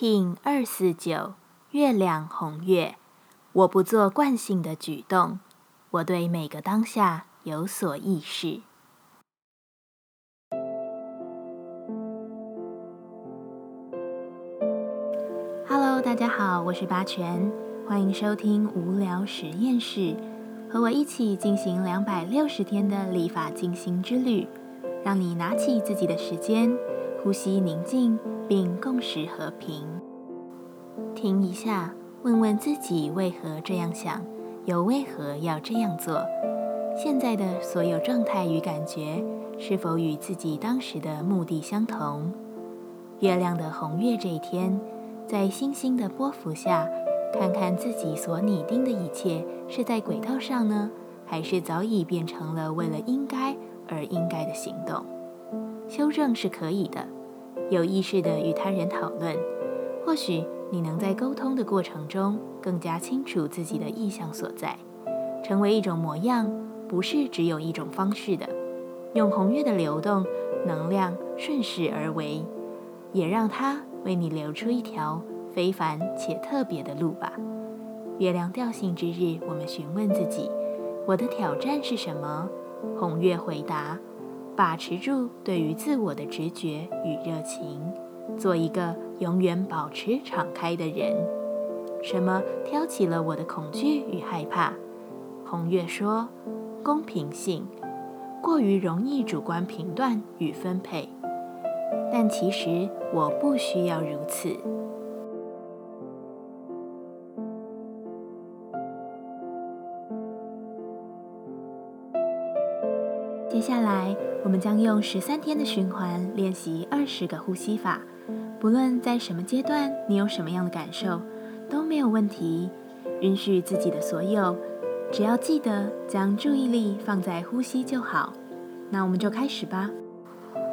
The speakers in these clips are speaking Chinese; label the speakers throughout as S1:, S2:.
S1: King 二四九月亮红月，我不做惯性的举动，我对每个当下有所意识。Hello，大家好，我是八全，欢迎收听无聊实验室，和我一起进行两百六十天的立法进行之旅，让你拿起自己的时间，呼吸宁静。并共识和平。停一下，问问自己为何这样想，又为何要这样做？现在的所有状态与感觉，是否与自己当时的目的相同？月亮的红月这一天，在星星的波幅下，看看自己所拟定的一切是在轨道上呢，还是早已变成了为了应该而应该的行动？修正是可以的。有意识地与他人讨论，或许你能在沟通的过程中更加清楚自己的意向所在，成为一种模样，不是只有一种方式的。用红月的流动能量顺势而为，也让它为你留出一条非凡且特别的路吧。月亮调性之日，我们询问自己：我的挑战是什么？红月回答。把持住对于自我的直觉与热情，做一个永远保持敞开的人。什么挑起了我的恐惧与害怕？红月说：公平性，过于容易主观评断与分配。但其实我不需要如此。接下来，我们将用十三天的循环练习二十个呼吸法。不论在什么阶段，你有什么样的感受，都没有问题。允许自己的所有，只要记得将注意力放在呼吸就好。那我们就开始吧。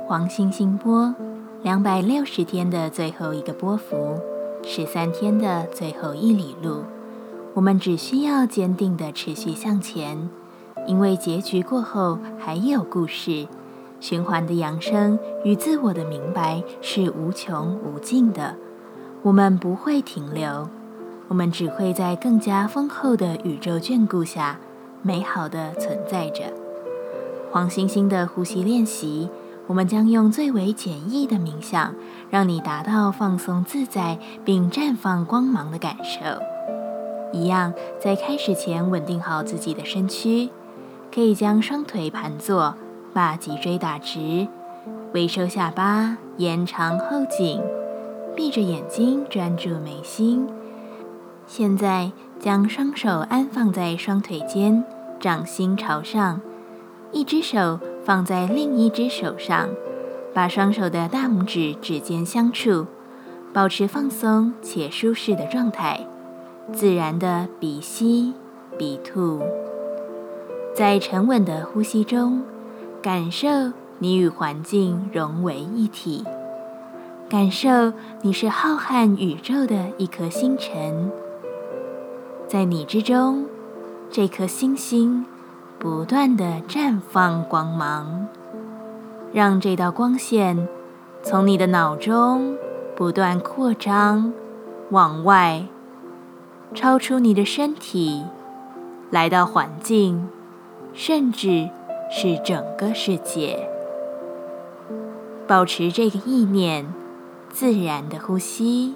S1: 黄星星波，两百六十天的最后一个波幅，十三天的最后一里路，我们只需要坚定的持续向前。因为结局过后还有故事，循环的扬升与自我的明白是无穷无尽的。我们不会停留，我们只会在更加丰厚的宇宙眷顾下，美好的存在着。黄星星的呼吸练习，我们将用最为简易的冥想，让你达到放松自在并绽放光芒的感受。一样，在开始前稳定好自己的身躯。可以将双腿盘坐，把脊椎打直，微收下巴，延长后颈，闭着眼睛专注眉心。现在将双手安放在双腿间，掌心朝上，一只手放在另一只手上，把双手的大拇指指尖相触，保持放松且舒适的状态，自然的鼻吸鼻吐。在沉稳的呼吸中，感受你与环境融为一体，感受你是浩瀚宇宙的一颗星辰，在你之中，这颗星星不断的绽放光芒，让这道光线从你的脑中不断扩张，往外，超出你的身体，来到环境。甚至是整个世界。保持这个意念自然的呼吸